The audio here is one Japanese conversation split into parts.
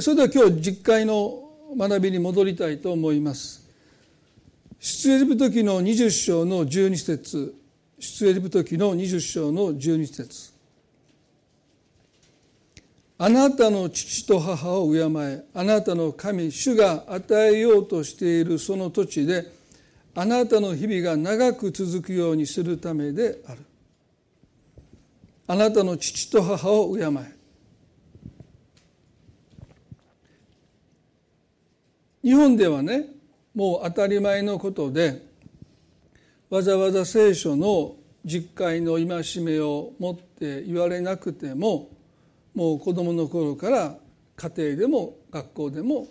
それでは今日実会の学びに戻りたいと思います。出エジプト記の20章の12節。出エジプト記の20章の12節。あなたの父と母を敬え。あなたの神主が与えようとしているその土地であなたの日々が長く続くようにするためである。あなたの父と母を敬え。日本ではねもう当たり前のことでわざわざ聖書の実会の戒めを持って言われなくてももう子供の頃から家庭でも学校でも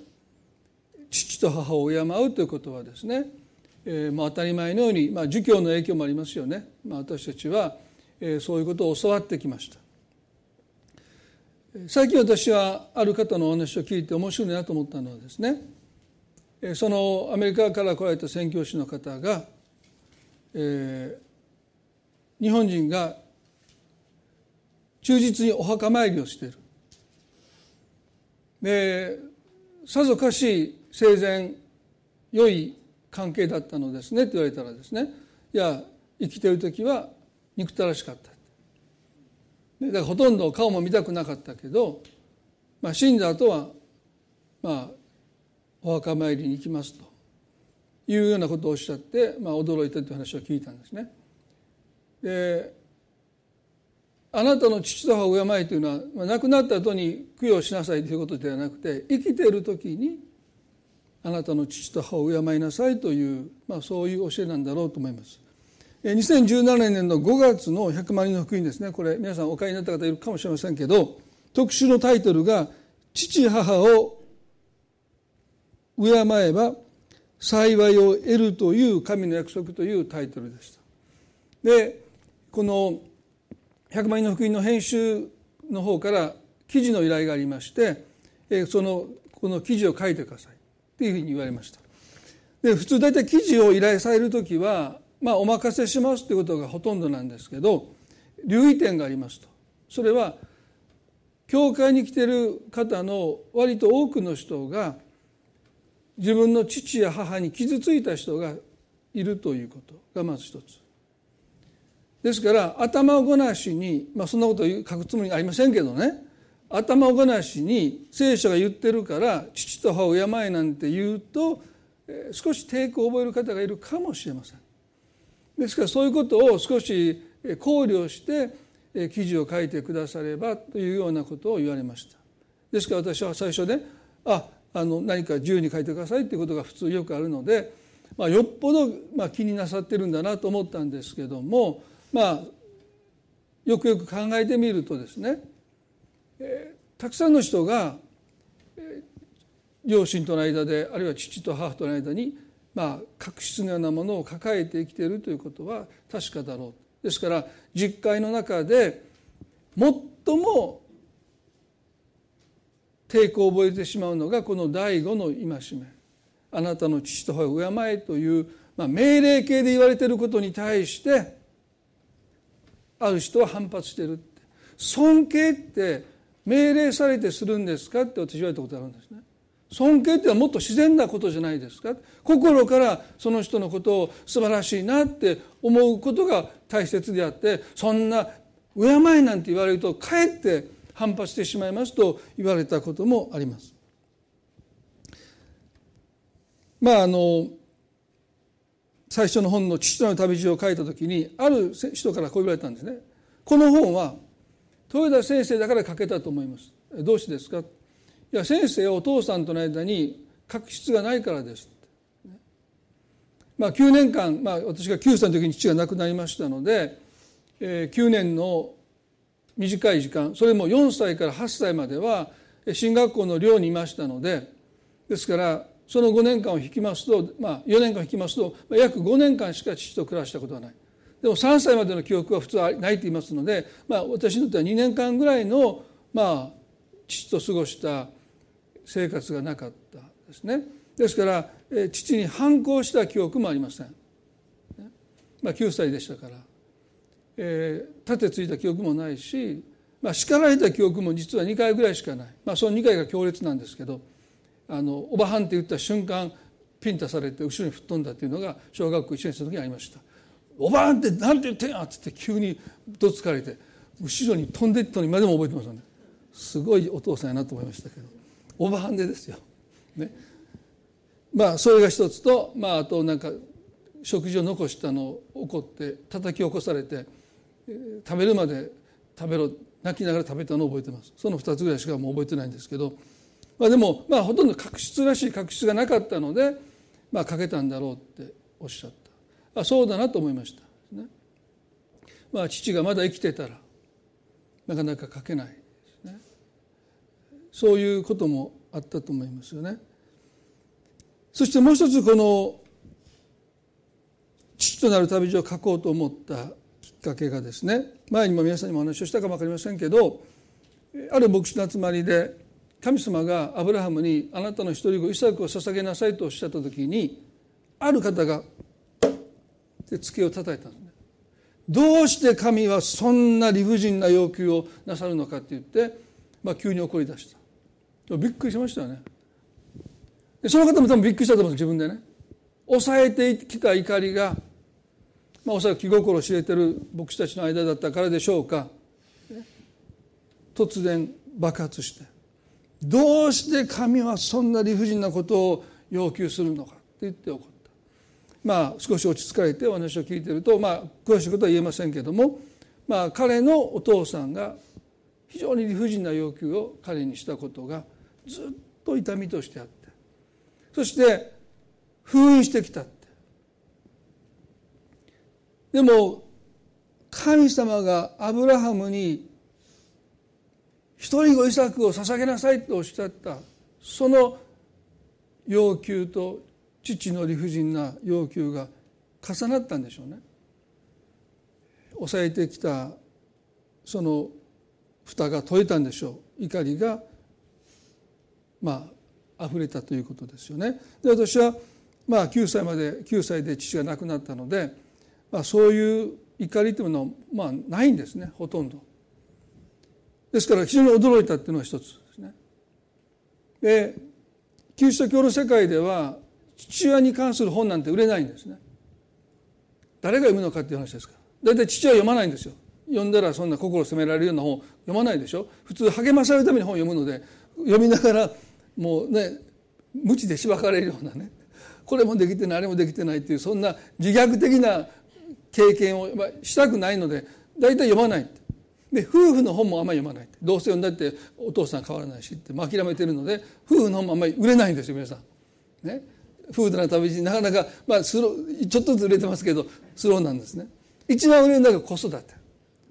父と母を敬うということはですね、えー、まあ当たり前のように、まあ、儒教の影響もありますよね、まあ、私たちは、えー、そういうことを教わってきました。最近私はある方のお話を聞いて面白いなと思ったのはですねそのアメリカから来られた宣教師の方が、えー、日本人が忠実にお墓参りをしている。でさぞかし生前良い関係だったのですねって言われたらですねいや生きてる時は憎たらしかった。だからほとんど顔も見たくなかったけど、まあ、死んだ後はまあお墓参りに行きますというようなことをおっしゃって、まあ、驚いたという話を聞いたんですね。であなたの父と母を敬いというのは、ま、亡くなった後に供養しなさいということではなくて生きている時にあなたの父と母を敬いなさいという、まあ、そういう教えなんだろうと思います。2017年の5月の100万人の福音ですねこれ皆さんお買いになった方いるかもしれませんけど特集のタイトルが「父母を敬えば幸いを得るという神の約束というタイトルでした。でこの百万人の福音の編集の方から記事の依頼がありましてそのこの記事を書いてくださいっていうふうに言われました。で普通大体記事を依頼される時はまあお任せしますということがほとんどなんですけど留意点がありますと。それは教会に来てる方の割と多くの人が自分の父や母に傷ついた人がいるということがまず一つ。ですから頭ごなしに、まあ、そんなこと書くつもりありませんけどね。頭ごなしに聖書が言ってるから父と母を敬えなんて言うと少し抵抗を覚える方がいるかもしれません。ですからそういうことを少し考慮して記事を書いてくださればというようなことを言われました。ですから私は最初、ね、ああの何か自由に書いてくださいっていうことが普通よくあるので、まあ、よっぽど、まあ、気になさってるんだなと思ったんですけどもまあよくよく考えてみるとですね、えー、たくさんの人が、えー、両親との間であるいは父と母との間に、まあ、確執のようなものを抱えて生きているということは確かだろう。ですから実会の中で最も抵抗を覚えてしまうのがこの第五の戒め。あなたの父と母を敬えという、まあ、命令形で言われていることに対してある人は反発してる尊敬って命令されてするんですかって私言われたことがあるんですね。尊敬ってのはもっと自然なことじゃないですか心からその人のことを素晴らしいなって思うことが大切であってそんな敬いなんて言われるとかえって反発してしまいますと言われたこともあります。まああの最初の本の「父との旅路」を書いた時にある人からこう言われたんですね。この本は豊田先生だから書けたと思います。どうしてですか？いや先生お父さんとの間に確執がないからです。まあ、9年間、まあ、私が9歳の時に父が亡くなりましたので、えー、9年の短い時間それも4歳から8歳までは進学校の寮にいましたのでですからその5年間を引きますと、まあ、4年間引きますと約5年間しか父と暮らしたことはない。でも3歳までの記憶は普通はないと言いますので、まあ、私にとっては2年間ぐらいの、まあ、父と過ごした生活がなかったですね。ですから父に反抗した記憶もありません、まあ、9歳でしたから。えー、立てついた記憶もないしまあ、叱られた記憶も実は2回ぐらいしかない、まあ、その2回が強烈なんですけどあのおばはんって言った瞬間ピンタされて後ろに吹っ飛んだっていうのが小学校1年生の時にありました「おばはんって何て言ってんや!」っつって急にどつかれて後ろに飛んでいったの今でも覚えてますよねすごいお父さんやなと思いましたけどおばはんでですよ。ね、まあそれが一つと、まあ、あとなんか食事を残したのを怒って叩き起こされて食べるまで食べろ泣きながら食べたのを覚えてます。その2つぐらいしかもう覚えてないんですけど、まあ、でもまあほとんど確執らしい確執がなかったので、まあ、かけたんだろうっておっしゃった。あそうだなと思いました、ね。まあ、父がまだ生きてたらなかなか書けないですね。そういうこともあったと思いますよね。そしてもう一つこの父となる旅路を書こうと思ったっかけがですね前にも皆さんにもお話をしたかも分かりませんけどある牧師の集まりで神様がアブラハムにあなたの一人子イサクを捧げなさいとおっしゃった時にある方がで机を叩いたんです。どうして神はそんな理不尽な要求をなさるのかって言って、まあ、急に怒り出した。びっくりしましたよね。その方も多分びっくりしたと思うんです自分でね。抑えてきた怒りがまあ、おそらく気心を知れてる牧師たちの間だったからでしょうか。突然爆発して。どうして神はそんな理不尽なことを要求するのかって言って怒った。まあ少し落ち着かれてお話を聞いてるとまあ詳しいことは言えませんけども。まあ彼のお父さんが非常に理不尽な要求を彼にしたことがずっと痛みとしてあって。そして封印してきた。でも神様がアブラハムに一人子イサクを捧げなさいとおっしゃったその要求と父の理不尽な要求が重なったんでしょうね。抑えてきたその蓋が解いたんでしょう怒りがまあ溢れたということですよね。で私はまあ9歳まで9歳で父が亡くなったのでまあ、そういう怒りというのはまあないんですねほとんど。ですから非常に驚いたっていうのが一つですね。でキリスト教の世界では父親に関する本なんて売れないんですね。誰が読むのかっていう話ですから。大体父は読まないんですよ。読んだらそんな心を責められるような本読まないでしょ普通励まされるために本を読むので読みながらもうね無知でしばかれるようなねこれもできてないあれもできてないっていうそんな自虐的な経験をしたくないので大体読まないで夫婦の本もあんまり読まないどうせ読んだってお父さん変わらないしって諦めてるので夫婦の本もあんまり売れないんですよ皆さん。ね、夫婦の旅路なかなか、まあ、スロちょっとずつ売れてますけどスローなんですね。一番売れるのが子育て、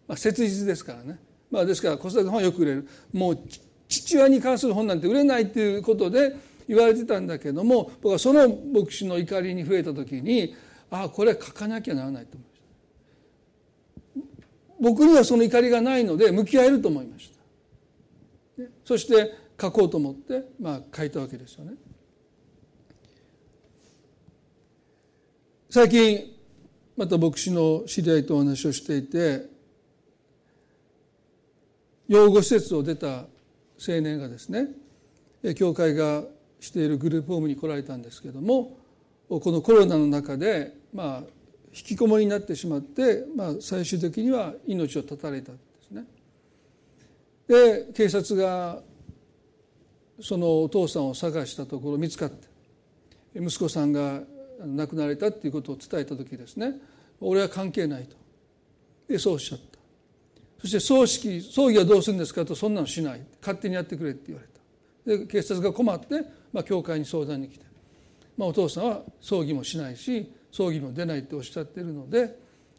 まあ、切実ですからね、まあ、ですから子育ての本はよく売れる。もう父親に関する本なんて売れないっていうことで言われてたんだけども僕はその牧師の怒りに増えた時にああこれは書かなきゃならないと思う僕にはその怒りがないので向き合えると思いました。そして書こうと思って、まあ、書いたわけですよね。最近また牧師の知り合いとお話をしていて養護施設を出た青年がですね教会がしているグループホームに来られたんですけどもこのコロナの中でまあ引きこもりになってしまって、まあ、最終的には命を絶たれたんですね。で警察がそのお父さんを探したところ見つかって息子さんが亡くなられたっていうことを伝えた時ですね。俺は関係ないと。でそうおっしゃった。そして葬式葬儀はどうするんですかとそんなのしない。勝手にやってくれって言われた。で警察が困って、まあ、教会に相談に来て、まあ、お父さんは葬儀もしないし葬儀も出ないっておっしゃってるので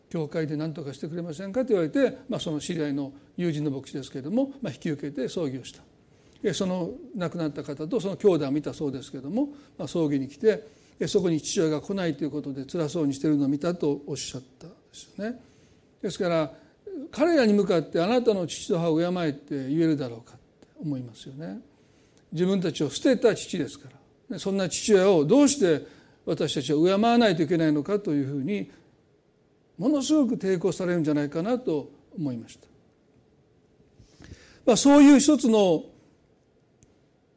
教会で何とかしてくれませんかと言われて、まあ、その知り合いの友人の牧師ですけれども、まあ、引き受けて葬儀をしたその亡くなった方とその兄弟を見たそうですけれども、まあ、葬儀に来てそこに父親が来ないということで辛そうにしてるのを見たとおっしゃったんですよね。ですから彼らに向かってあなたの父と母を敬えって言えるだろうかって思いますよね。自分たちを捨てた父ですからそんな父親をどうして私たちは敬わないといけないのかというふうにものすごく抵抗されるんじゃないかなと思いました。まあ、そういう一つの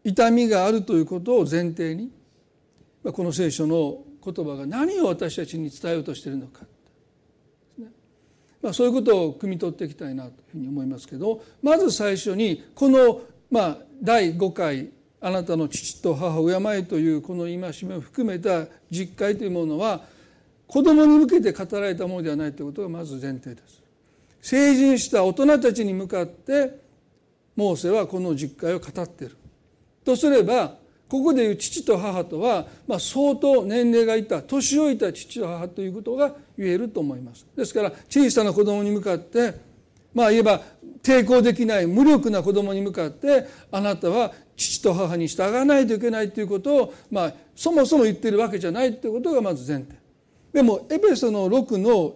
痛みがあるということを前提に、まあ、この聖書の言葉が何を私たちに伝えようとしているのか、まあ、そういうことを汲み取っていきたいなというふうに思いますけどまず最初にこの、まあ、第5回あなたの父と母を敬えというこの戒めを含めた実会というものは子供に向けて語られたものではないということがまず前提です。成人した大人たちに向かってモーセはこの実会を語っている。とすればここでいう父と母とは、まあ、相当年齢がいた年老いた父と母ということが言えると思います。ですから小さな子供に向かってまあ言えば抵抗できない無力な子供に向かってあなたは父と母に従わないといけないということを、まあ、そもそも言ってるわけじゃないということがまず前提。でもエペソの6の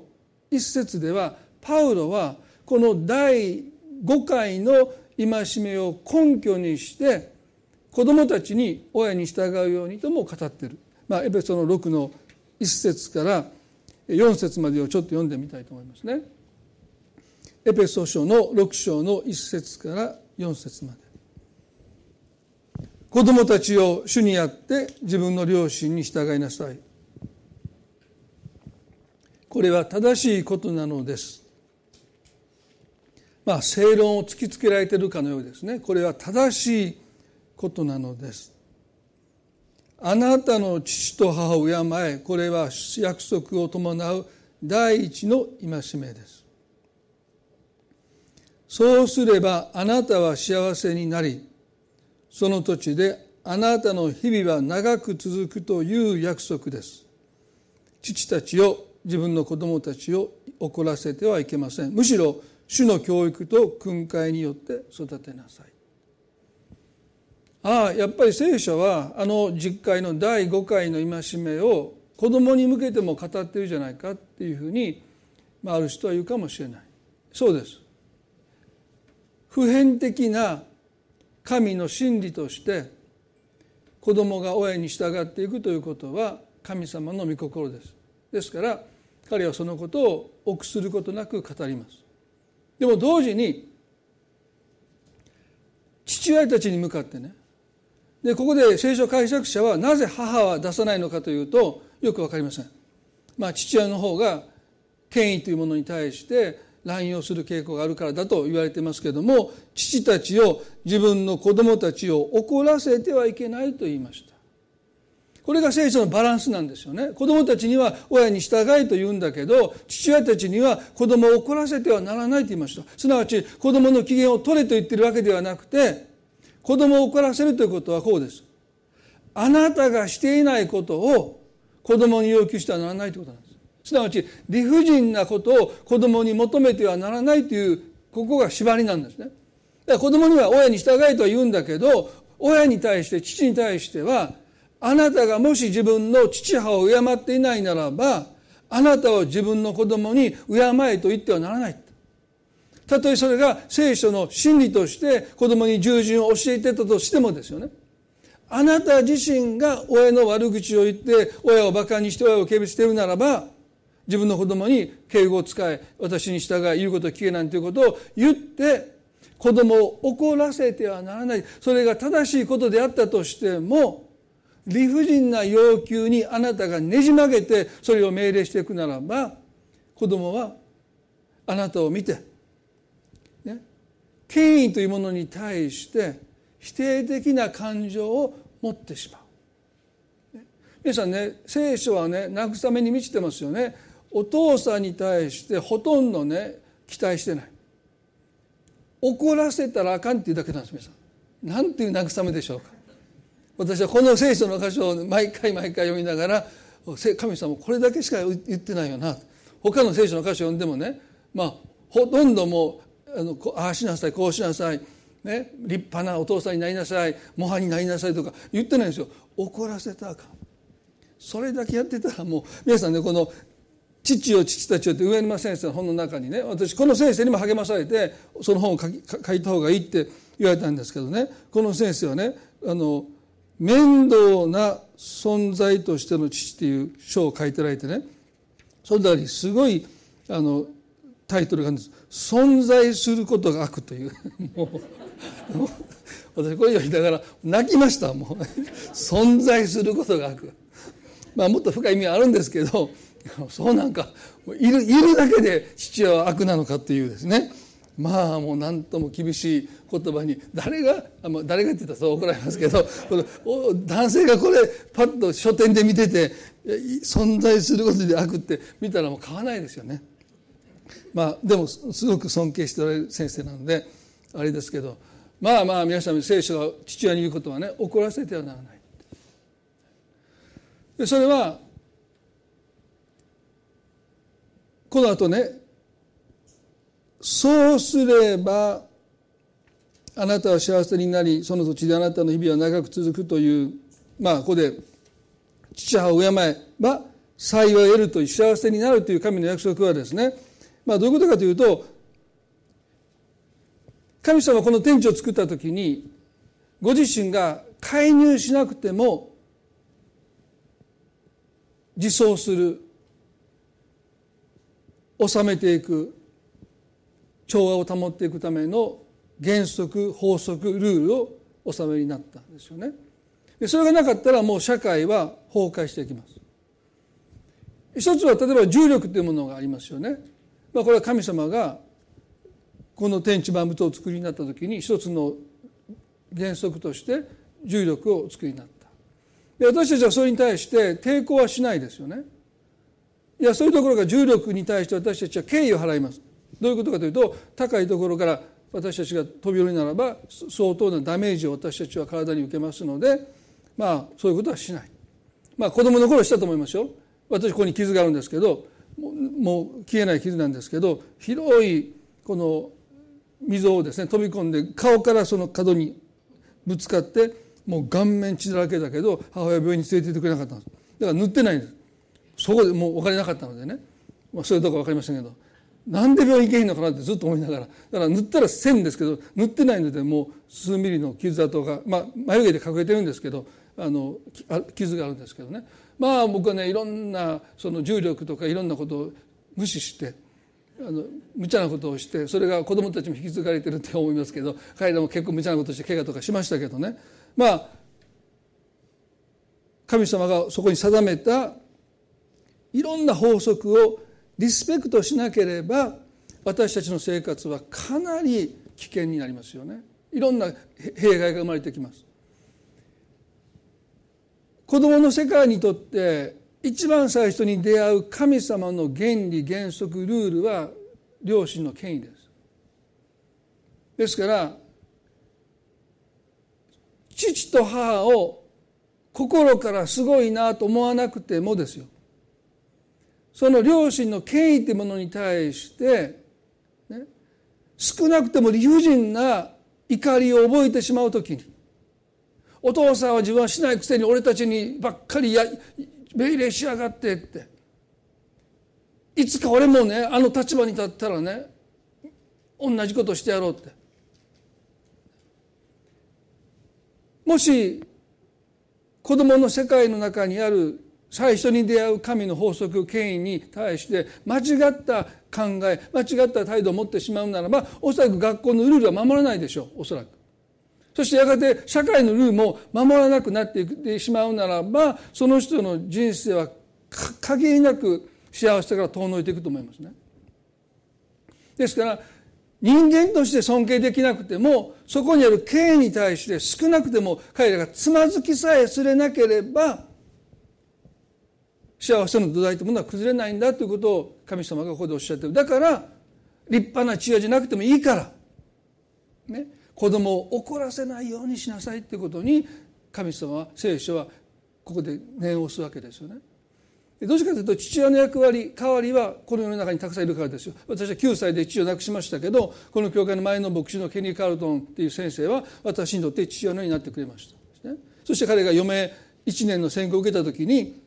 一節ではパウロはこの第5回の戒めを根拠にして子供たちに親に従うようにとも語っている、まあ、エペソの6の1節から4節までをちょっと読んでみたいと思いますね。エペソ書の6章の1節から4節まで。子供たちを主にあって自分の両親に従いなさい。これは正しいことなのです。まあ正論を突きつけられているかのようですね。これは正しいことなのです。あなたの父と母を敬え、これは約束を伴う第一の戒めです。そうすればあなたは幸せになり、その土地であなたの日々は長く続くという約束です。父たちを自分の子供たちを怒らせてはいけません。むしろ主の教育と訓戒によって育てなさい。ああやっぱり聖書はあの実会の第5回の戒めを子供に向けても語ってるじゃないかっていうふうに、まあ、ある人は言うかもしれないそうです普遍的な神の真理として子供が親に従っていくということは神様の御心ですですから彼はそのことを臆することなく語りますでも同時に父親たちに向かってねでここで聖書解釈者はなぜ母は出さないのかというとよく分かりません。まあ、父親の方が権威というものに対して乱用する傾向があるからだと言われてますけども父たちを自分の子供たちを怒らせてはいけないと言いました。これが聖書のバランスなんですよね。子供たちには親に従いと言うんだけど、父親たちには子供を怒らせてはならないと言いました。すなわち子供の機嫌を取れと言ってるわけではなくて、子供を怒らせるということはこうです。あなたがしていないことを子供に要求してはならないということなんです。すなわち理不尽なことを子供に求めてはならないというここが縛りなんですね。だから子供には親に従いとは言うんだけど親に対して父に対してはあなたがもし自分の父母を敬っていないならばあなたを自分の子供に敬えと言ってはならない。たとえそれが聖書の真理として子供に従順を教えてたとしてもですよね。あなた自身が親の悪口を言って親を馬鹿にして親を軽蔑しているならば自分の子供に敬語を使え私に従い言うことを聞けなんていうことを言って子供を怒らせてはならないそれが正しいことであったとしても理不尽な要求にあなたがねじ曲げてそれを命令していくならば子供はあなたを見て権威というものに対して否定的な感情を持ってしまう。皆さんね聖書はね慰めに満ちてますよね。お父さんに対してほとんどね期待してない。怒らせたらあかんっていうだけなんです皆さん。なんていう慰めでしょうか。私はこの聖書の箇所を毎回毎回読みながら神様これだけしか言ってないよな他の聖書の箇所を読んでもねまあほとんどもあのああしなさいこうしなさい、ね、立派なお父さんになりなさい模範になりなさいとか言ってないんですよ怒らせたらあかんそれだけやってたらもう皆さんねこの父よ父たちよって上沼先生の本の中にね。私この先生にも励まされてその本を書き書いた方がいいって言われたんですけどね。この先生はねあの面倒な存在としての父っていう書を書いてられてねその中にすごいあのタイトルがあるんです。存在することが悪という もう私これ読みながら泣きましたもう。存在することが悪。まあもっと深い意味はあるんですけど そうなんかいるいるだけで父親は悪なのかっていうですねまあもう何とも厳しい言葉に誰が誰がって言ったらそう怒られますけど 男性がこれパッと書店で見てて存在することで悪って見たらもう買わないですよね。まあでもすごく尊敬しておられる先生なのであれですけどまあまあ皆さん聖書が父親に言うことはね怒らせてはならない。それはこの後ねそうすればあなたは幸せになりその土地であなたの日々は長く続くというまあここで父母を敬えば幸いを得るという幸せになるという神の約束はですねまあどういうことかというと神様はこの天地を作った時にご自身が介入しなくても自走する。収めていく調和を保っていくための原則法則ルールをお収めになったんですよね。でそれがなかったらもう社会は崩壊していきます。一つは例えば重力というものがありますよね。まあ、これは神様がこの天地万物を作りになった時に一つの原則として重力を作りになった。で私たちはそれに対して抵抗はしないですよね。いやそういうところが重力に対して私たちは敬意を払います。どういうことかというと高いところから私たちが飛び降りならば相当なダメージを私たちは体に受けますのでまあそういうことはしない。まあ子供の頃したと思いますよ。私ここに傷があるんですけどもう消えない傷なんですけど広いこの溝をですね飛び込んで顔からその角にぶつかってもう顔面血だらけだけど母親病院に連れて行ってくれなかったんですだから塗ってないんですそこでもうお金なかったのでね、まあ、それどうか分かりませんけど。なんで病院行けへんのかなってずっと思いながら。だから塗ったら線ですけど塗ってないのでもう数ミリの傷跡が、まあ、眉毛で隠れてるんですけどあの傷があるんですけどね。まあ僕はねいろんなその重力とかいろんなことを無視してあの無茶なことをしてそれが子供たちも引き継がれてるって思いますけど彼らも結構無茶なことして怪我とかしましたけどね。まあ神様がそこに定めたいろんな法則をリスペクトしなければ私たちの生活はかなり危険になりますよね。いろんな弊害が生まれてきます。子供の世界にとって一番最初に出会う神様の原理原則ルールは両親の権威です。ですから父と母を心からすごいなと思わなくてもですよ。その両親の権威というものに対して、ね、少なくても理不尽な怒りを覚えてしまう時にお父さんは自分はしないくせに俺たちにばっかりや命令しやがってっていつか俺もねあの立場に立ったらね同じことしてやろうって。もし子供の世界の中にある最初に出会う神の法則権威に対して間違った考え間違った態度を持ってしまうならばおそらく学校のルールは守らないでしょうおそらく。そしてやがて社会のルールも守らなくなっていってしまうならばその人の人生は限りなく幸せから遠のいていくと思いますね。ですから人間として尊敬できなくてもそこにある権威に対して少なくても彼らがつまずきさえすれなければ幸せの土台というものは崩れないんだということを神様がここでおっしゃってる。だから立派な父親じゃなくてもいいから、ね、子供を怒らせないようにしなさいということに神様は聖書はここで念を押すわけですよね。どうしてかというと父親の役割代わりはこの世の中にたくさんいるからですよ。私は9歳で父を亡くしましたけどこの教会の前の牧師のケニー・カールトンっていう先生は私にとって父親のようになってくれました、ね、そして彼が余命1年の選考を受けた時に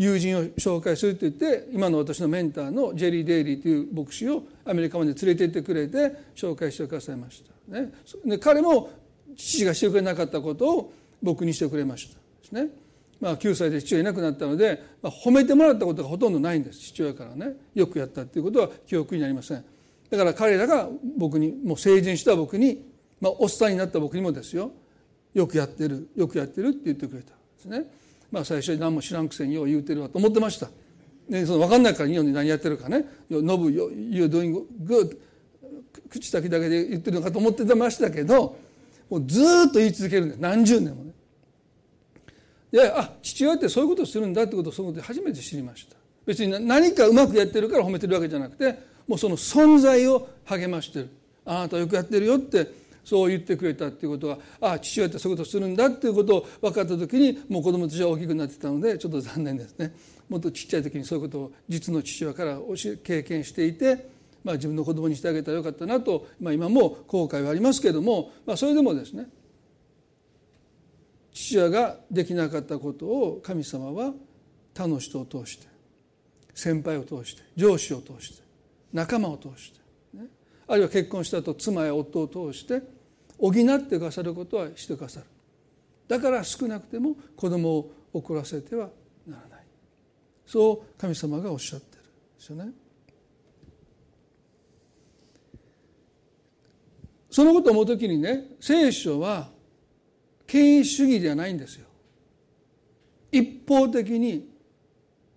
友人を紹介すると言って今の私のメンターのジェリー・デイリーという牧師をアメリカまで連れて行ってくれて紹介してくださいました、ね、で彼も父がしてくれなかったことを僕にしてくれました。ですね。まあ、9歳で父親いなくなったので、まあ、褒めてもらったことがほとんどないんです。父親からね。よくやったっていうことは記憶になりません。だから彼らが僕にもう成人した僕にまあおっさんになった僕にもですよ。よくやってるよくやってるって言ってくれた。んですね。まあ最初に何も知らんくせによう言うてるわと思ってました。ね、その分かんないからいいのに何やってるかね「ノブ You're doing good」口先だけで言ってるのかと思ってましたけどもうずっと言い続けるんです何十年もね。であ父親ってそういうことをするんだってことをそのことで初めて知りました別に何かうまくやってるから褒めてるわけじゃなくてもうその存在を励ましてるあなたよくやってるよってそう言ってくれたっていうことはああ父親ってそういうことをするんだっていうことを分かった時にもう子供たちは大きくなってたのでちょっと残念ですね。もっとちっちゃい時にそういうことを実の父親から経験していて、まあ、自分の子供にしてあげたらよかったなと、まあ、今も後悔はありますけれども、まあ、それでもですね父親ができなかったことを神様は他の人を通して先輩を通して上司を通して仲間を通して、あるいは結婚したと妻や夫を通して補ってくださることはしてくださるだから少なくても子供を怒らせてはならないそう神様がおっしゃってるんですよね。そのことを思う時にね聖書は権威主義ではないんですよ。一方的に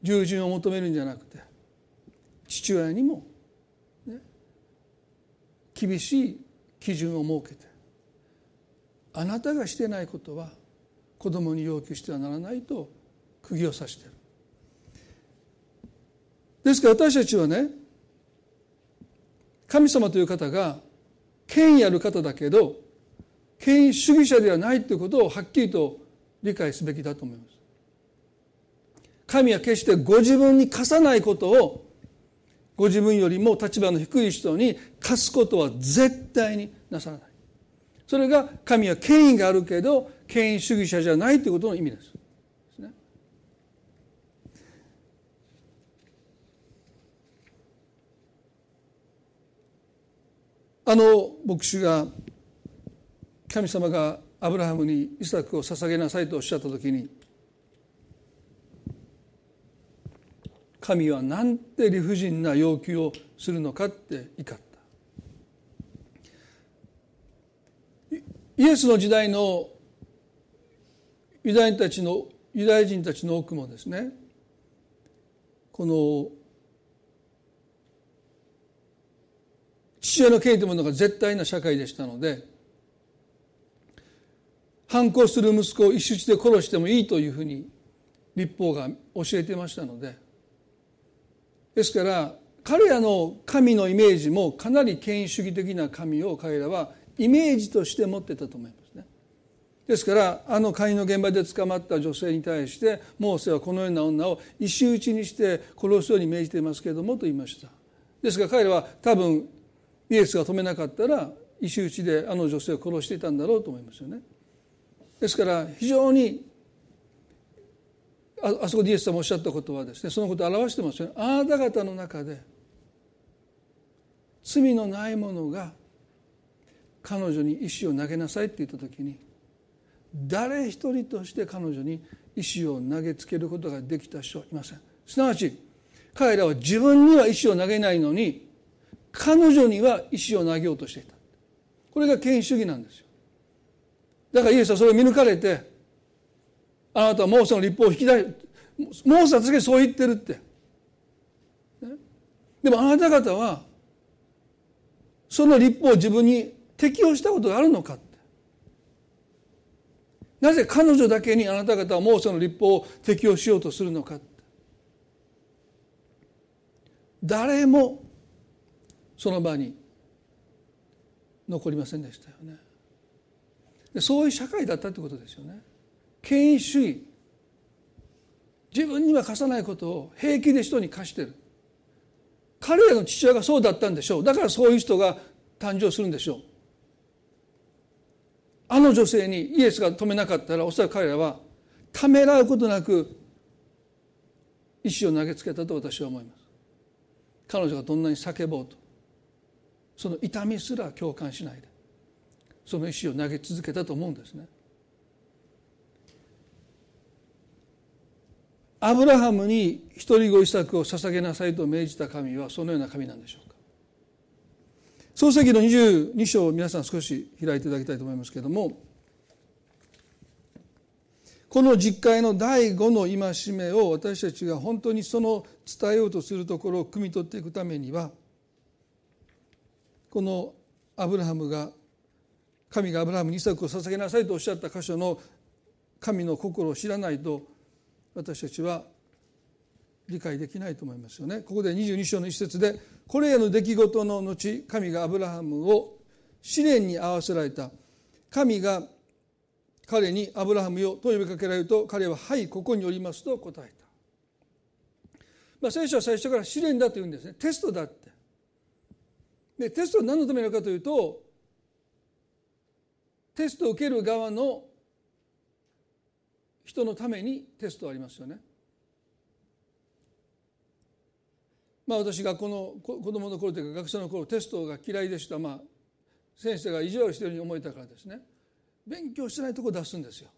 従順を求めるんじゃなくて父親にも、厳しい基準を設けてあなたがしてないことは子供に要求してはならないと釘を刺している。ですから私たちはね神様という方が権威ある方だけど権威主義者ではないということをはっきりと理解すべきだと思います。神は決してご自分に課さないことをご自分よりも立場の低い人に課すことは絶対になさらない。それが神は権威があるけど権威主義者じゃないということの意味です。あの牧師が神様がアブラハムにイサクを捧げなさいとおっしゃった時に神はなんて理不尽な要求をするのかって怒った。イエスの時代のユダヤ人たちのユダヤ人たちの多くもですねこの父親の権威というものが絶対な社会でしたので反抗する息子を一周で殺してもいいというふうに立法が教えてましたのでですから彼らの神のイメージもかなり権威主義的な神を彼らはイメージとして持ってたと思いますね。ですからあの会の現場で捕まった女性に対してモーセはこのような女を石打ちにして殺すように命じていますけれどもと言いました。ですから彼らは多分イエスが止めなかったら石打ちであの女性を殺していたんだろうと思いますよね。ですから非常にあそこでイエス様おっしゃったことはですねそのことを表してますよね。あなた方の中で罪のない者が彼女に石を投げなさいって言った時に誰一人として彼女に石を投げつけることができた人はいません。すなわち彼らは自分には石を投げないのに彼女には石を投げようとしていた。これが権威主義なんですよ。だからイエスはそれを見抜かれてあなたはモーセの立法を引き出しモーセは確かにそう言ってるって、でもあなた方はその立法を自分に適用したことがあるのかって。なぜ彼女だけにあなた方はモーセの立法を適用しようとするのかって。誰もその場に残りませんでしたよね。そういう社会だったってことですよね。権威主義。自分には課さないことを平気で人に課してる。彼らの父親がそうだったんでしょう。だからそういう人が誕生するんでしょう。あの女性にイエスが止めなかったらおそらく彼らはためらうことなく石を投げつけたと私は思います。彼女がどんなに叫ぼうとその痛みすら共感しないでその石を投げ続けたと思うんですね。アブラハムに一人子イサクを捧げなさいと命じた神はそのような神なんでしょうか。創世記の22章を皆さん少し開いていただきたいと思いますけれどもこの実会の第五の戒めを私たちが本当にその伝えようとするところを汲み取っていくためにはこのアブラハムが神がアブラハムにイサクを捧げなさいとおっしゃった箇所の神の心を知らないと私たちは理解できないと思いますよね。ここで22章の一節でこれらの出来事の後神がアブラハムを試練に合わせられた神が彼にアブラハムよと呼びかけられると彼ははいここにおりますと答えた。まあ、聖書は最初から試練だと言うんですねテストだってでテストは何のためなのかというとテストを受ける側の人のためにテストありますよね。まあ私がこの子供の頃というか学生の頃テストが嫌いでしたまあ先生が意地悪してるように思えたからですね勉強してないとこ出すんですよ。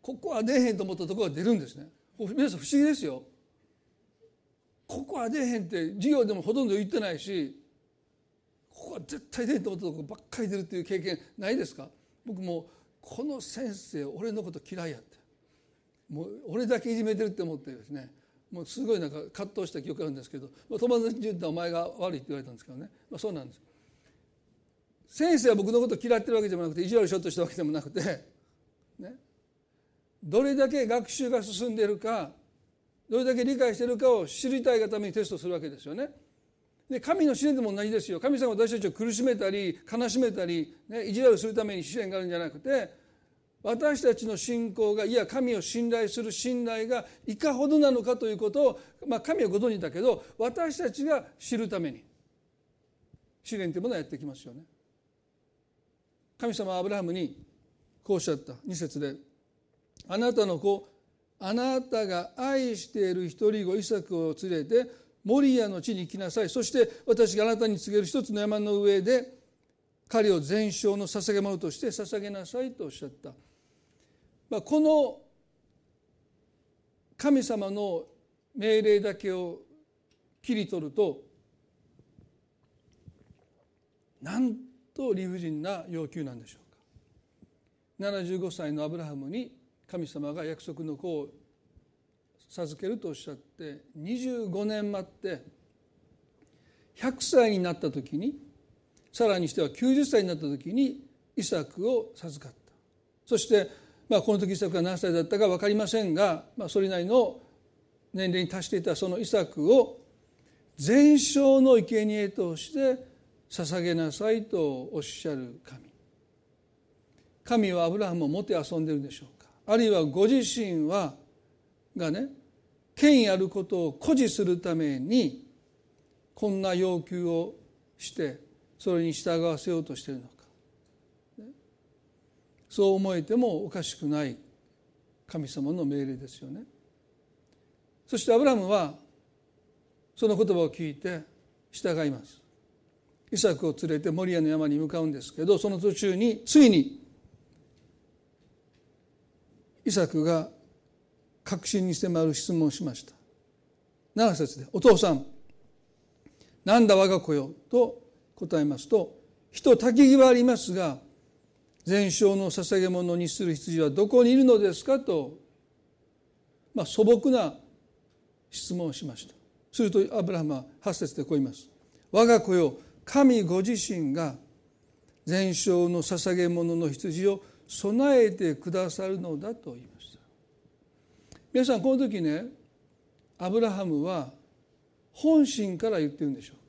ここは出えへんと思ったところが出るんですね。皆さん不思議ですよ。ここは出えへんって授業でもほとんど言ってないしここは絶対出へんと思ったとこばっかり出るっていう経験ないですか？僕もこの先生俺のこと嫌いやってもう俺だけいじめてるって思ってですねもうすごいなんか葛藤した記憶があるんですけど友達に言ったらお前が悪いって言われたんですけどね、まあ、そうなんです。先生は僕のこと嫌ってるわけでもなくて意地悪しようとしたわけでもなくて、ね、どれだけ学習が進んでいるかどれだけ理解しているかを知りたいがためにテストするわけですよね。で神の試練でも同じですよ。神様が私たちを苦しめたり悲しめたり、ね、意地悪するために試練があるんじゃなくて私たちの信仰がいや神を信頼する信頼がいかほどなのかということを、まあ、神はご存知だけど私たちが知るために試練というものはやってきますよね。神様はアブラハムにこうおっしゃった。2節で「あなたの子あなたが愛している一人子イサクを連れてモリアの地に行きなさい。そして私があなたに告げる一つの山の上で彼を全焼の捧げ物として捧げなさい」とおっしゃった、まあ、この神様の命令だけを切り取るとなんと理不尽な要求なんでしょうか。75歳のアブラハムに神様が約束の子を授けるとおっしゃって25年待って100歳になった時にさらにしては90歳になった時にイサクを授かった。そして、まあ、この時イサクが何歳だったか分かりませんが、まあ、それなりの年齢に達していたそのイサクを全焼の生贄として捧げなさいとおっしゃる神。神はアブラハムをもてあそんでるんでしょうか。あるいはご自身はがね権威あることを誇示するためにこんな要求をしてそれに従わせようとしているのか、そう思えてもおかしくない神様の命令ですよね。そしてアブラハムはその言葉を聞いて従います。イサクを連れてモリアの山に向かうんですけどその途中についにイサクが確信に迫る質問をしました。7節で「お父さんなんだ我が子よ」と答えますと「人焚き際ありますが全焼の捧げ物にする羊はどこにいるのですか?」と、まあ、素朴な質問をしました。するとアブラハムは8節でこう言います「我が子よ神ご自身が全焼の捧げ物の羊を備えてくださるのだと言いました。皆さんこの時ねアブラハムは本心から言ってるんでしょうか。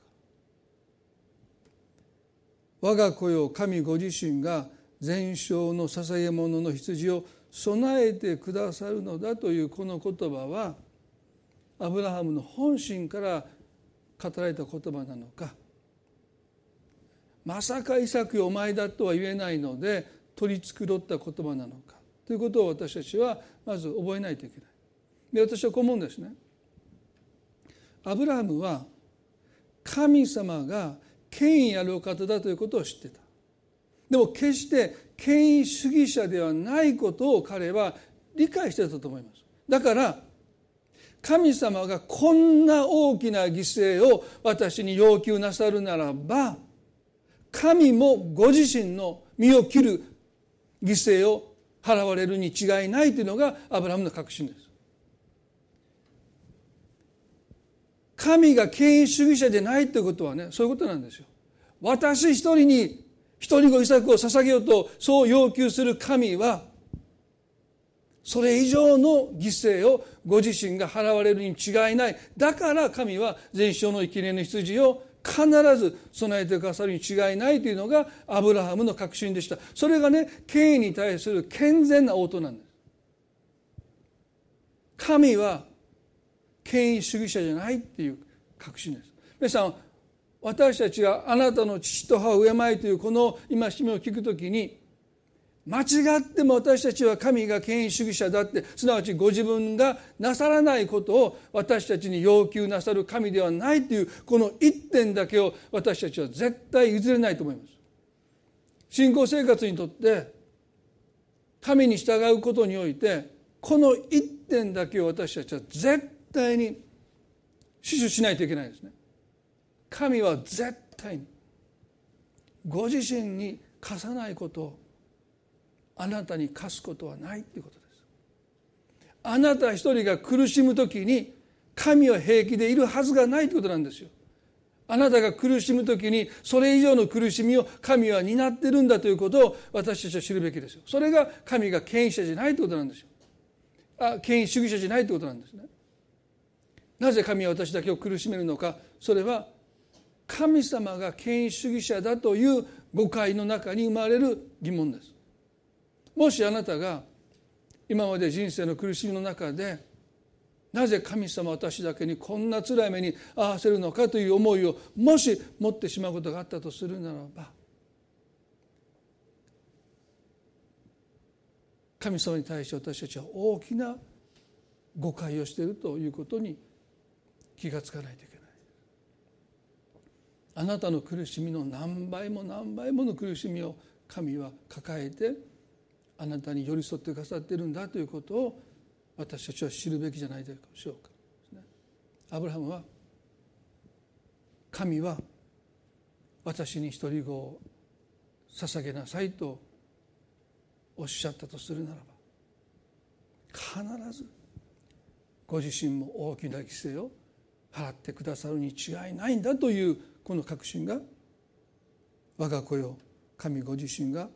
我が子よ神ご自身が全焼の捧げ物の羊を備えてくださるのだというこの言葉はアブラハムの本心から語られた言葉なのかまさかイサクお前だとは言えないので取り繕った言葉なのかということを私たちはまず覚えないといけない。で私はこう思うんですね。アブラハムは神様が権威あるお方だということを知ってた。でも決して権威主義者ではないことを彼は理解してたと思います。だから神様がこんな大きな犠牲を私に要求なさるならば神もご自身の身を切る犠牲を払われるに違いないというのがアブラハムの確信です。神が権威主義者でないということはねそういうことなんですよ。私一人に一人子遺作を捧げようとそう要求する神はそれ以上の犠牲をご自身が払われるに違いない。だから神は全焼の生贄の羊を必ず備えてくださるに違いないというのがアブラハムの確信でした。それがね権威に対する健全な応答なんです。神は権威主義者じゃないっていう確信です。皆さん私たちがあなたの父と母を敬いというこの戒めを聞くときに間違っても私たちは神が権威主義者だってすなわちご自分がなさらないことを私たちに要求なさる神ではないというこの一点だけを私たちは絶対譲れないと思います。信仰生活にとって神に従うことにおいてこの一点だけを私たちは絶対に死守しないといけないですね。神は絶対にご自身に課さないことをあなたに課すことはないということです。あなた一人が苦しむ時に神は平気でいるはずがないということなんですよ。あなたが苦しむ時にそれ以上の苦しみを神は担ってるんだということを私たちは知るべきですよ。それが神が権威者じゃないということなんですよ。あ権威主義者じゃないということなんですね。なぜ神は私だけを苦しめるのか。それは神様が権威主義者だという誤解の中に生まれる疑問ですもしあなたが今まで人生の苦しみの中でなぜ神様私だけにこんな辛い目に合わせるのかという思いをもし持ってしまうことがあったとするならば神様に対して私たちは大きな誤解をしているということに気が付かないといけない。あなたの苦しみの何倍も何倍もの苦しみを神は抱えてあなたに寄り添ってくださっているんだということを私たちは知るべきじゃないでしょうか。アブラハムは神は私に一人子を捧げなさいとおっしゃったとするならば必ずご自身も大きな犠牲を払ってくださるに違いないんだというこの確信が我が子よ神ご自身が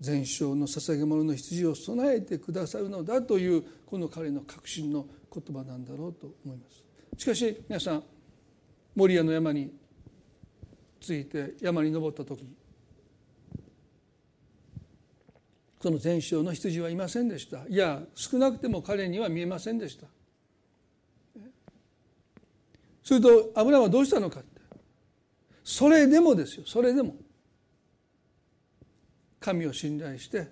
全焼の捧げ物の羊を備えてくださるのだというこの彼の確信の言葉なんだろうと思います。しかし皆さんモリアの山について山に登った時その全焼の羊はいませんでした。いや少なくても彼には見えませんでした。するとアブラムはどうしたのか。それでもですよそれでも神を信頼して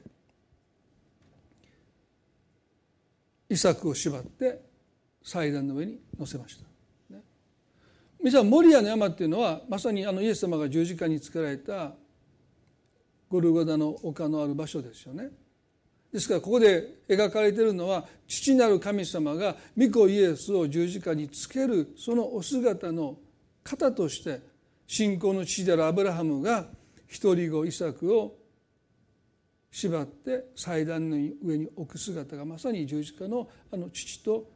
イサクを縛って祭壇の上に乗せました。ね、皆さんモリアの山っていうのはまさにあのイエス様が十字架につけられたゴルゴダの丘のある場所ですよね。ですからここで描かれているのは父なる神様が御子イエスを十字架につけるそのお姿の型として信仰の父であるアブラハムが一人子イサクを縛って祭壇の上に置く姿がまさに十字架のあの父と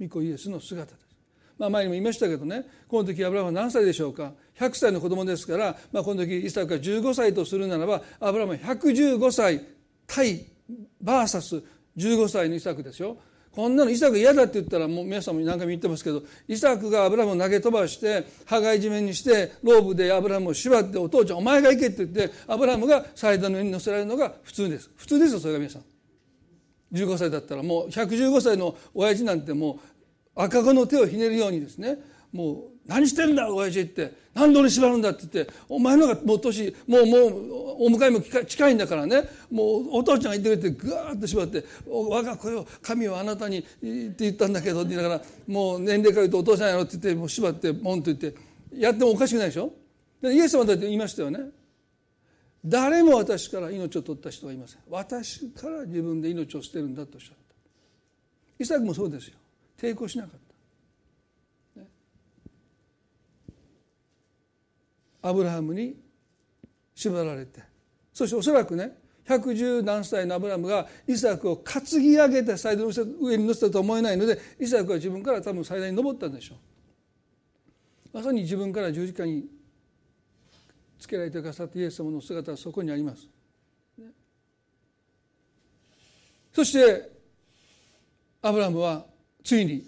御子イエスの姿です。まあ、前にも言いましたけどねこの時アブラハムは何歳でしょうか？100歳の子供ですから、まあ、この時イサクが15歳とするならばアブラハムは115歳対バーサス15歳のイサクですよこんなのイサク嫌だって言ったらもう皆さんも何回も言ってますけどイサクがアブラムを投げ飛ばして羽交い締めにしてローブでアブラムを縛ってお父ちゃんお前が行けって言ってアブラムが祭壇の上に乗せられるのが普通です。普通ですよそれが皆さん。15歳だったら。もう115歳の親父なんてもう赤子の手をひねるようにですね。もう何してんだ親父って。何で俺縛るんだって言って。お前のがもう年もうもうお迎えも近いんだからね。もうお父ちゃんが言ってくれてぐわーっと縛って「我が子よ神はあなたに」って言ったんだけどって言いながらもう年齢から言うとお父さんやろって言ってもう縛ってポンと言って。やってもおかしくないでしょ？でイエス様だって言いましたよね。誰も私から命を取った人はいません。私から自分で命を捨てるんだとおっしゃった。イサクもそうですよ。抵抗しなかった。アブラハムに縛られて。そしておそらくね百十何歳のアブラムがイサクを担ぎ上げて最大の上に乗せたと思えないのでイサクは自分から多分最大に登ったんでしょう。まさに自分から十字架につけられてくださったイエス様の姿はそこにあります、そしてアブラムはついに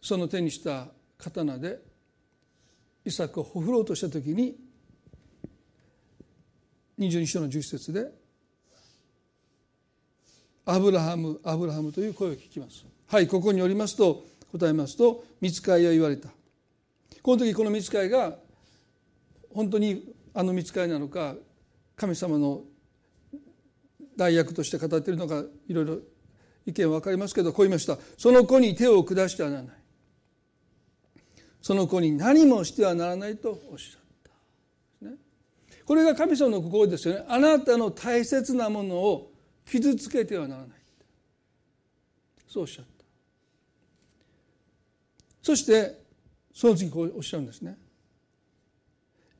その手にした刀でイサクをほふろうとした時に22章の11節で「アブラハムアブラハム」という声を聞きます。はいここによりますと答えますと見つかいは言われた。この時この見つかいが本当にあの見つかいなのか神様の代役として語っているのかいろいろ意見は分かりますけどこう言いました。その子に手を下してはならない。その子に何もしてはならないとおっしゃった、ね。これが神様の心ですよね。あなたの大切なものを傷つけてはならない。そうおっしゃった。そしてその次こうおっしゃるんですね。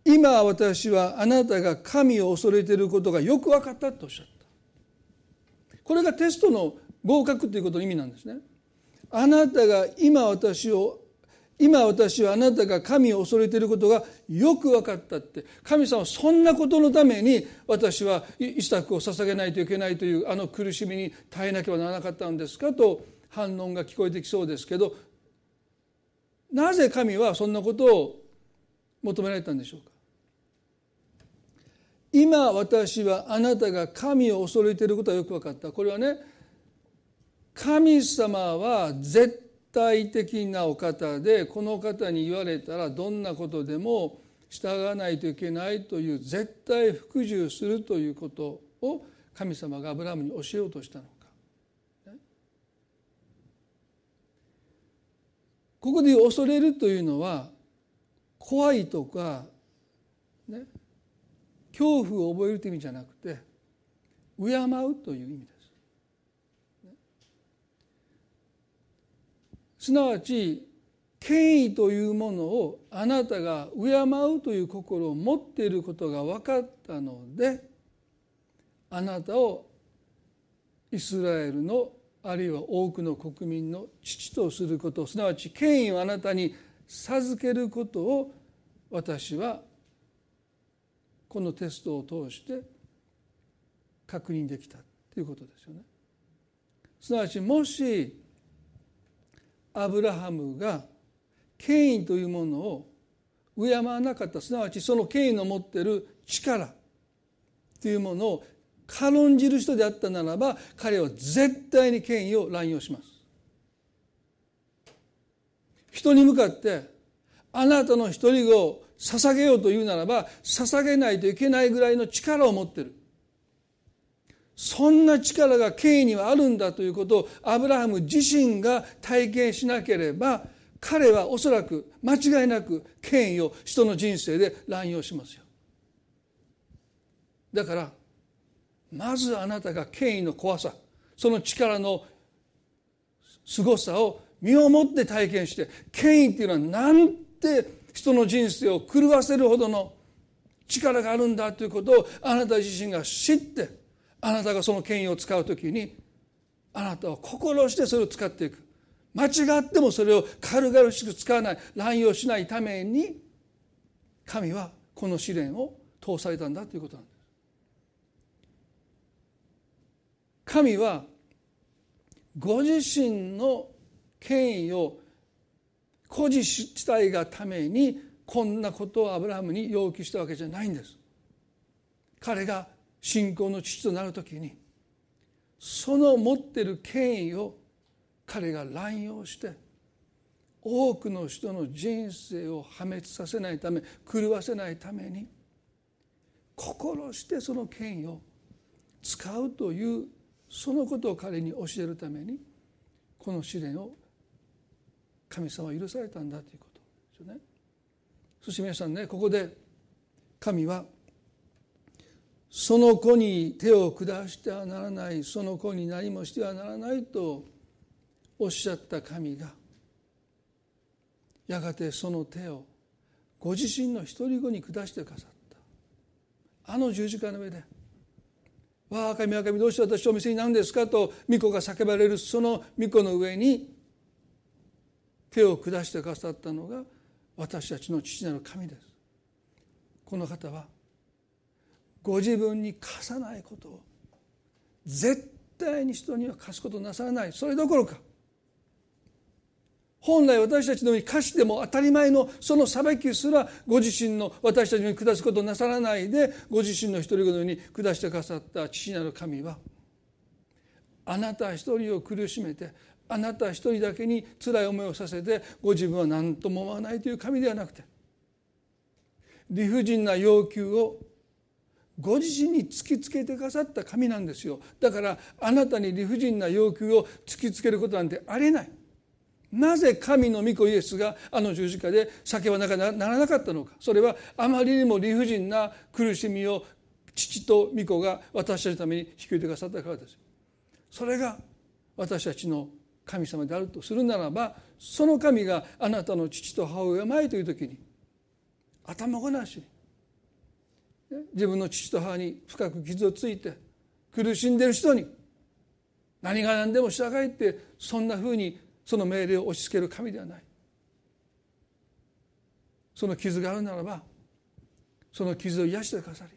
今私はあなたが神を恐れていることがよく分かったとおっしゃった。これがテストの合格ということの意味なんですね。あなたが今私を今私はあなたが神を恐れていることがよく分かったって。神様はそんなことのために私はイサクを捧げないといけないというあの苦しみに耐えなければならなかったんですかと反論が聞こえてきそうですけどなぜ神はそんなことを求められたんでしょうか。今私はあなたが神を恐れていることはよく分かった。これはね神様は絶対的なお方でこの方に言われたらどんなことでも従わないといけないという絶対服従するということを神様がアブラムに教えようとしたのか。ここで恐れるというのは怖いとか、ね、恐怖を覚えるという意味じゃなくて敬うという意味です。なわち権威というものをあなたが敬うという心を持っていることが分かったのであなたをイスラエルのあるいは多くの国民の父とすることすなわち権威をあなたに授けることを私はこのテストを通して確認できたということですよね。すなわちもしアブラハムが権威というものを敬わなかったすなわちその権威の持ってる力というものを軽んじる人であったならば彼は絶対に権威を乱用します。人に向かってあなたの一人子を捧げようというならば捧げないといけないぐらいの力を持ってる。そんな力が権威にはあるんだということをアブラハム自身が体験しなければ彼はおそらく間違いなく権威を人の人生で乱用しますよ。だからまずあなたが権威の怖さその力の凄さを身をもって体験して権威っていうのはなんて人の人生を狂わせるほどの力があるんだということをあなた自身が知ってあなたがその権威を使う時にあなたは心してそれを使っていく間違ってもそれを軽々しく使わない乱用しないために神はこの試練を通されたんだということなんです。神はご自身の権威を誇示したいがためにこんなことをアブラハムに要求したわけじゃないんです。彼が信仰の父となる時にその持ってる権威を彼が乱用して多くの人の人生を破滅させないため狂わせないために心してその権威を使うというそのことを彼に教えるためにこの試練を神様は許されたんだということですよね。そして皆さんねここで神は「その子に手を下してはならないその子に何もしてはならないとおっしゃった神がやがてその手をご自身の独り子に下してくださったあの十字架の上で「わあ神は神どうして私お見せになるんですか?」と巫女が叫ばれるその巫女の上に手を下してくださったのが私たちの父なる神ですこの方はご自分に課さないことを絶対に人には貸すことなさらない。それどころか本来私たちのように貸しても当たり前のその裁きすらご自身の私たちに下すことなさらないでご自身の一人子のように下してくださった父なる神はあなた一人を苦しめてあなた一人だけに辛い思いをさせてご自分は何とも思わないという神ではなくて理不尽な要求をご自身に突きつけてくださった神なんですよ。だからあなたに理不尽な要求を突きつけることなんてありえない。なぜ神の御子イエスがあの十字架で叫ばなきゃならなかったのか。それはあまりにも理不尽な苦しみを父と御子が私たちのために引き受けてくださったからです。それが私たちの神様であるとするならばその神があなたの父と母親前という時に頭ごなしに自分の父と母に深く傷をついて苦しんでいる人に何が何でも従えってそんなふうにその命令を押し付ける神ではない。その傷があるならばその傷を癒してくださり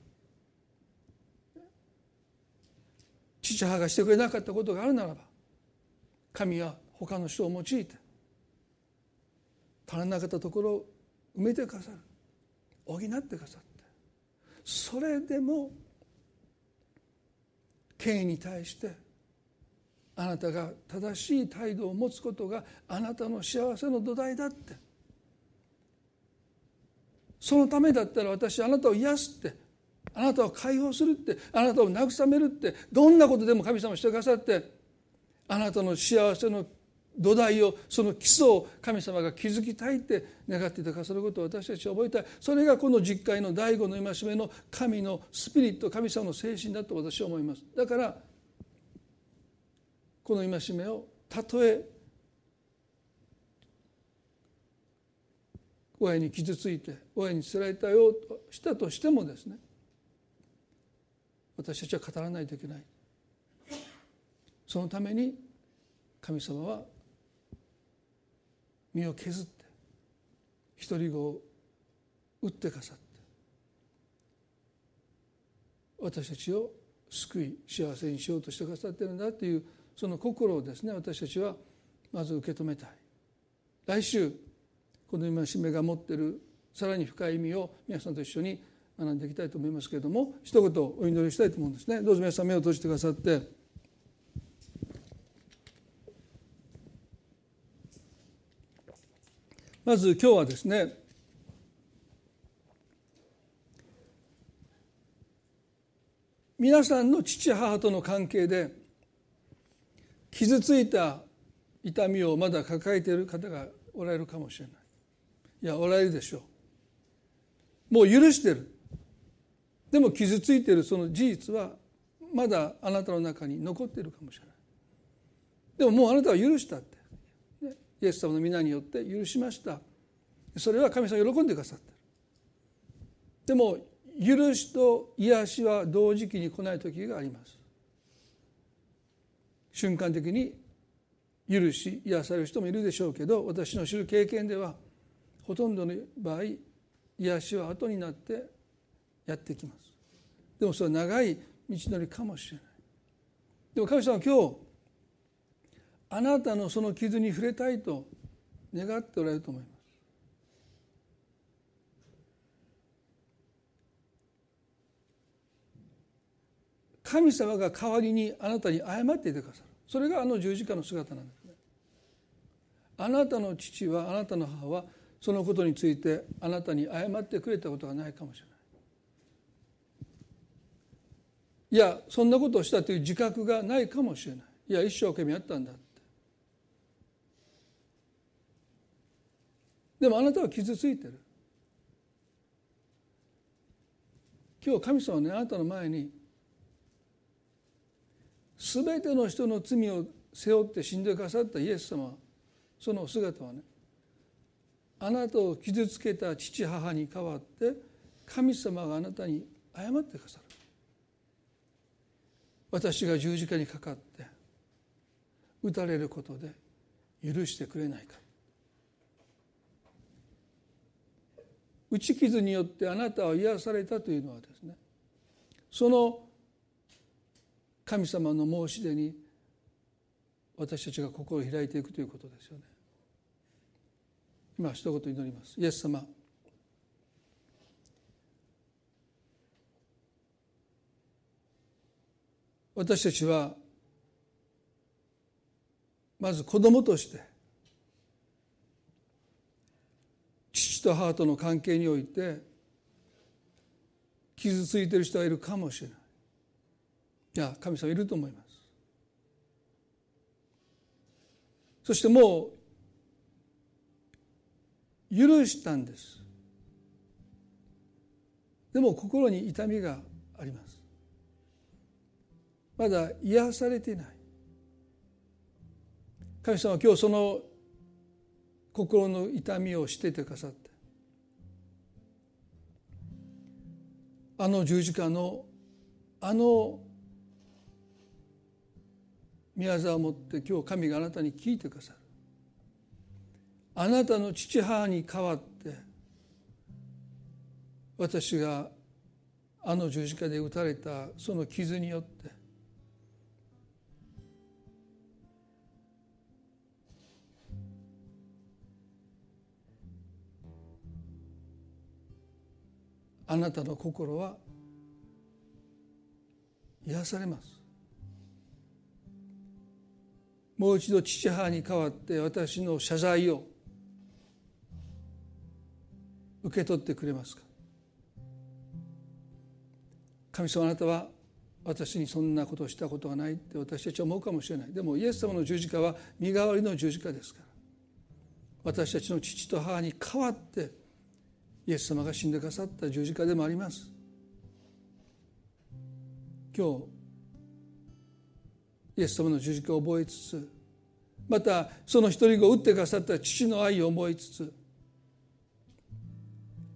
父母がしてくれなかったことがあるならば神は他の人を用いて足らなかったところを埋めてくださる。補ってくださってそれでも権威に対してあなたが正しい態度を持つことがあなたの幸せの土台だって。そのためだったら私あなたを癒すって。あなたを解放するって。あなたを慰めるって。どんなことでも神様してくださって。あなたの幸せの土台をその基礎を神様が築きたいって願っていたかそのことを私たちは覚えたいそれがこの実会の第五の戒めの神のスピリット神様の精神だと私は思いますだからこの戒めをたとえ親に傷ついて親につられたようとしたとしてもですね私たちは語らないといけないそのために神様は身を削って独り子を打ってかさって私たちを救い幸せにしようとしてくださってるんだというその心をですね私たちはまず受け止めたい。来週この戒めが持っているさらに深い意味を皆さんと一緒に学んでいきたいと思いますけれども一言お祈りしたいと思うんですね。どうぞ皆さん目を閉じてくださって。まず今日はですね皆さんの父母との関係で傷ついた痛みをまだ抱えている方がおられるかもしれない。いやおられるでしょう。もう許してる。でも傷ついてるその事実はまだあなたの中に残っているかもしれない。でももうあなたは許したって、イエス様の皆によって許しました。それは神様喜んでくださってる。でも許しと癒しは同時期に来ない時があります。瞬間的に許し癒される人もいるでしょうけど私の知る経験ではほとんどの場合癒しは後になってやってきます。でもそれは長い道のりかもしれない。でも神様今日あなたのその傷に触れたいと願っておられると思います。神様が代わりにあなたに謝っていてくださる。それがあの十字架の姿なんですね。あなたの父はあなたの母はそのことについてあなたに謝ってくれたことがないかもしれない。いやそんなことをしたという自覚がないかもしれない。いや一生懸命やったんだってでもあなたは傷ついてる。今日神様はねあなたの前に全ての人の罪を背負って死んでくださったイエス様その姿はねあなたを傷つけた父母に代わって神様があなたに謝ってくださる。私が十字架にかかって打たれることで許してくれないか。打ち傷によってあなたは癒されたというのはですねその神様の申し出に私たちが心を開いていくということですよね。今一言祈ります。イエス様私たちはまず子供として父と母との関係において傷ついている人がいるかもしれない。いや神様いると思います。そしてもう許したんです。でも心に痛みがあります。まだ癒されていない。神様は今日その心の痛みをしててくださってあの十字架のあの宮沢をもって今日神があなたに聞いてくださる。あなたの父母に代わって私があの十字架で打たれたその傷によってあなたの心は癒されます。もう一度父母に代わって私の謝罪を受け取ってくれますか？神様あなたは私にそんなことをしたことがないって私たちは思うかもしれない。でもイエス様の十字架は身代わりの十字架ですから。私たちの父と母に代わってイエス様が死んでくださった十字架でもあります。今日イエス様の十字架を覚えつつまたその一人子を打ってくださった父の愛を思いつつ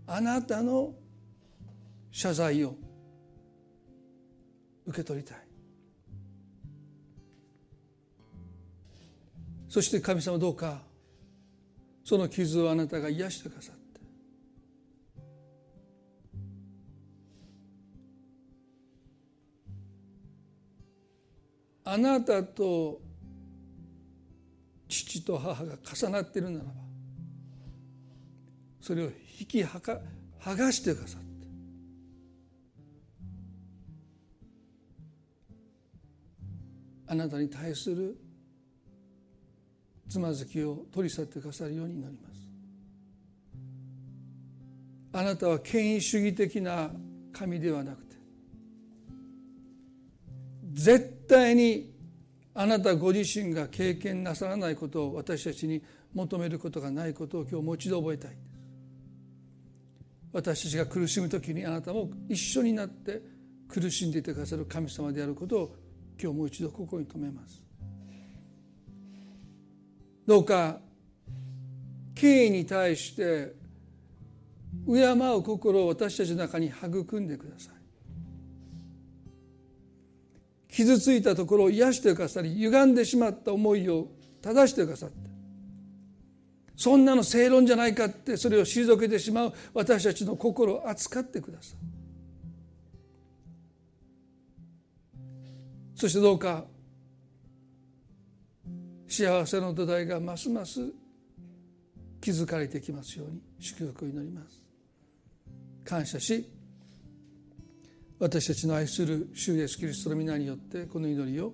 あなたの謝罪を受け取りたい。そして神様どうかその傷をあなたが癒してくださってあなたと父と母が重なっているならばそれを引きはか剥がしてくださって。あなたに対するつまずきを取り去ってくださるようになります。あなたは権威主義的な神ではなくて絶対にあなたご自身が経験なさらないことを私たちに求めることがないことを今日もう一度覚えたい。私たちが苦しむ時にあなたも一緒になって苦しんでいてくださる神様であることを今日もう一度心に留めます。どうか敬意に対して敬う心を私たちの中に育んでください。傷ついたところを癒してくださり歪んでしまった思いを正してくださってそんなの正論じゃないかってそれを退けてしまう私たちの心を扱ってくださいそしてどうか幸せの土台がますます築かれてきますように祝福を祈ります。感謝し私たちの愛する主イエスキリストの皆によってこの祈りを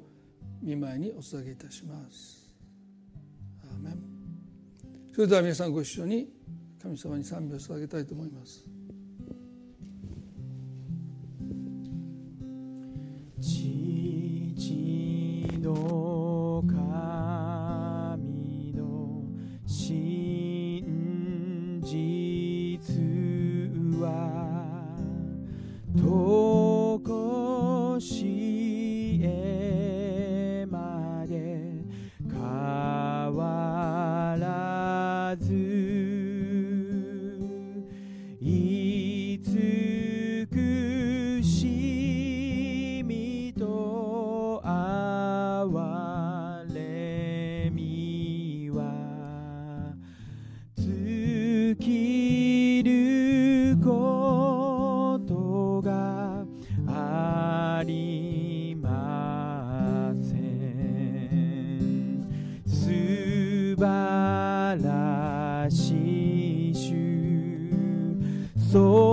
見舞いにお捧げいたします。それでは皆さんご一緒に神様に賛美を捧げたいと思います。父のそ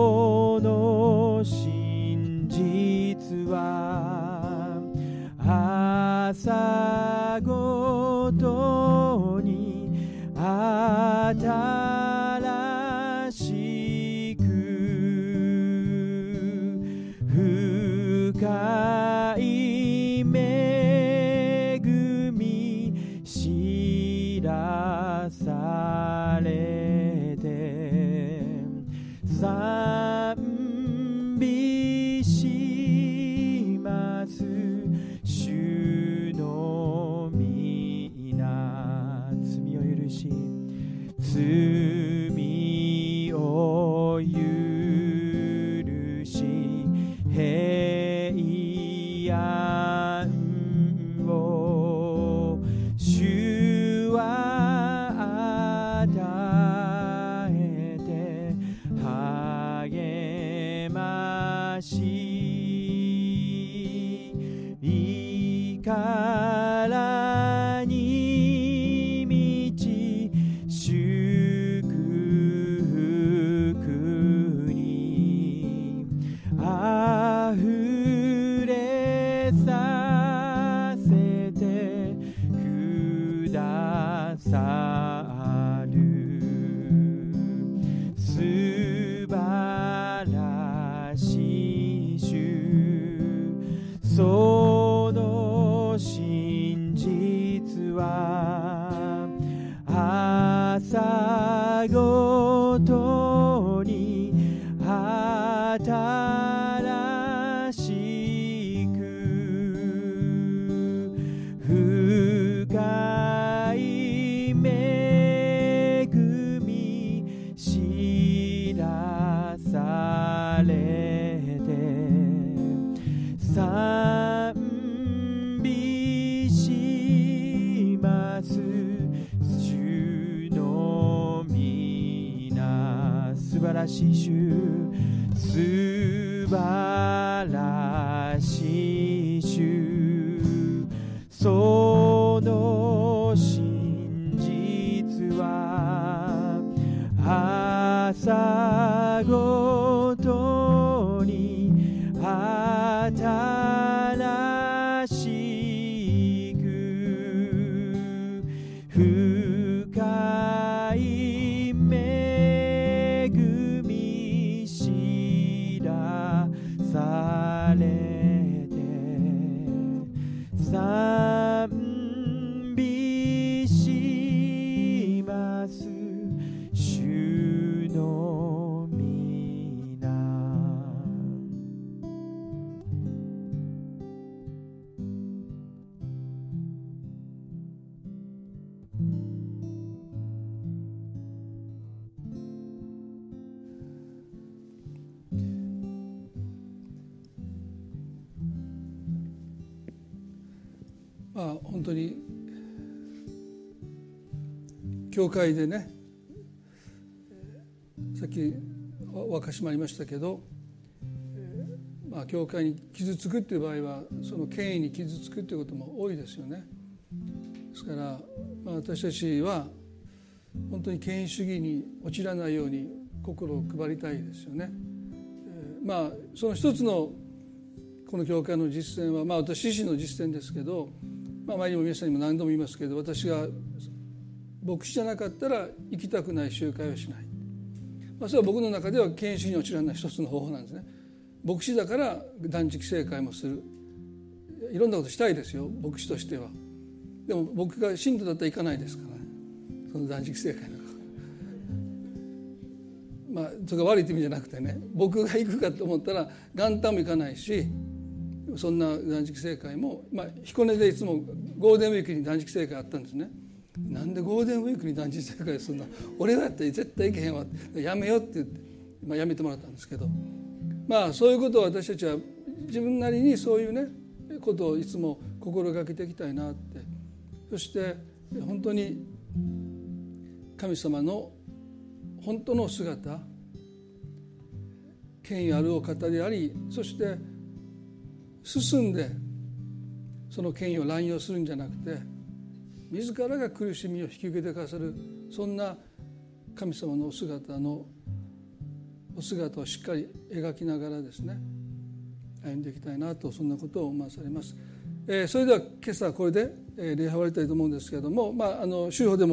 ごとに働教会でねさっきお明かしもありましたけど、まあ、教会に傷つくっていう場合はその権威に傷つくっていうことも多いですよね。ですから、まあ、私たちは本当に権威主義に陥らないように心を配りたいですよね。まあその一つのこの教会の実践は、まあ、私自身の実践ですけど、まあ、前にも皆さんにも何度も言いますけど私が牧師じゃなかったら行きたくない集会をしない、まあ、それは僕の中では権威主義に陥らない一つの方法なんですね。牧師だから断食聖会もする。いろんなことしたいですよ牧師としては。でも僕が信徒だったら行かないですから。ねその断食聖会なんか。まあそれが悪いって意味じゃなくてね。僕が行くかと思ったら元旦も行かないしそんな断食聖会も、まあ、彦根でいつもゴールデンウィークに断食聖会あったんですね。なんでゴールデンウィークに断食聖会するの俺がやったら絶対行けへんわやめようって言って、まあ、やめてもらったんですけど。まあそういうことを私たちは自分なりにそういうねことをいつも心がけていきたいなって。そして本当に神様の本当の姿権威あるお方でありそして進んでその権威を乱用するんじゃなくて自らが苦しみを引き受けてくださるそんな神様のお姿のお姿をしっかり描きながらですね歩んでいきたいなとそんなことを思わされます。えー、それでは今朝はこれで礼拝終わりたいと思うんですけれども、まあ、あの週報でも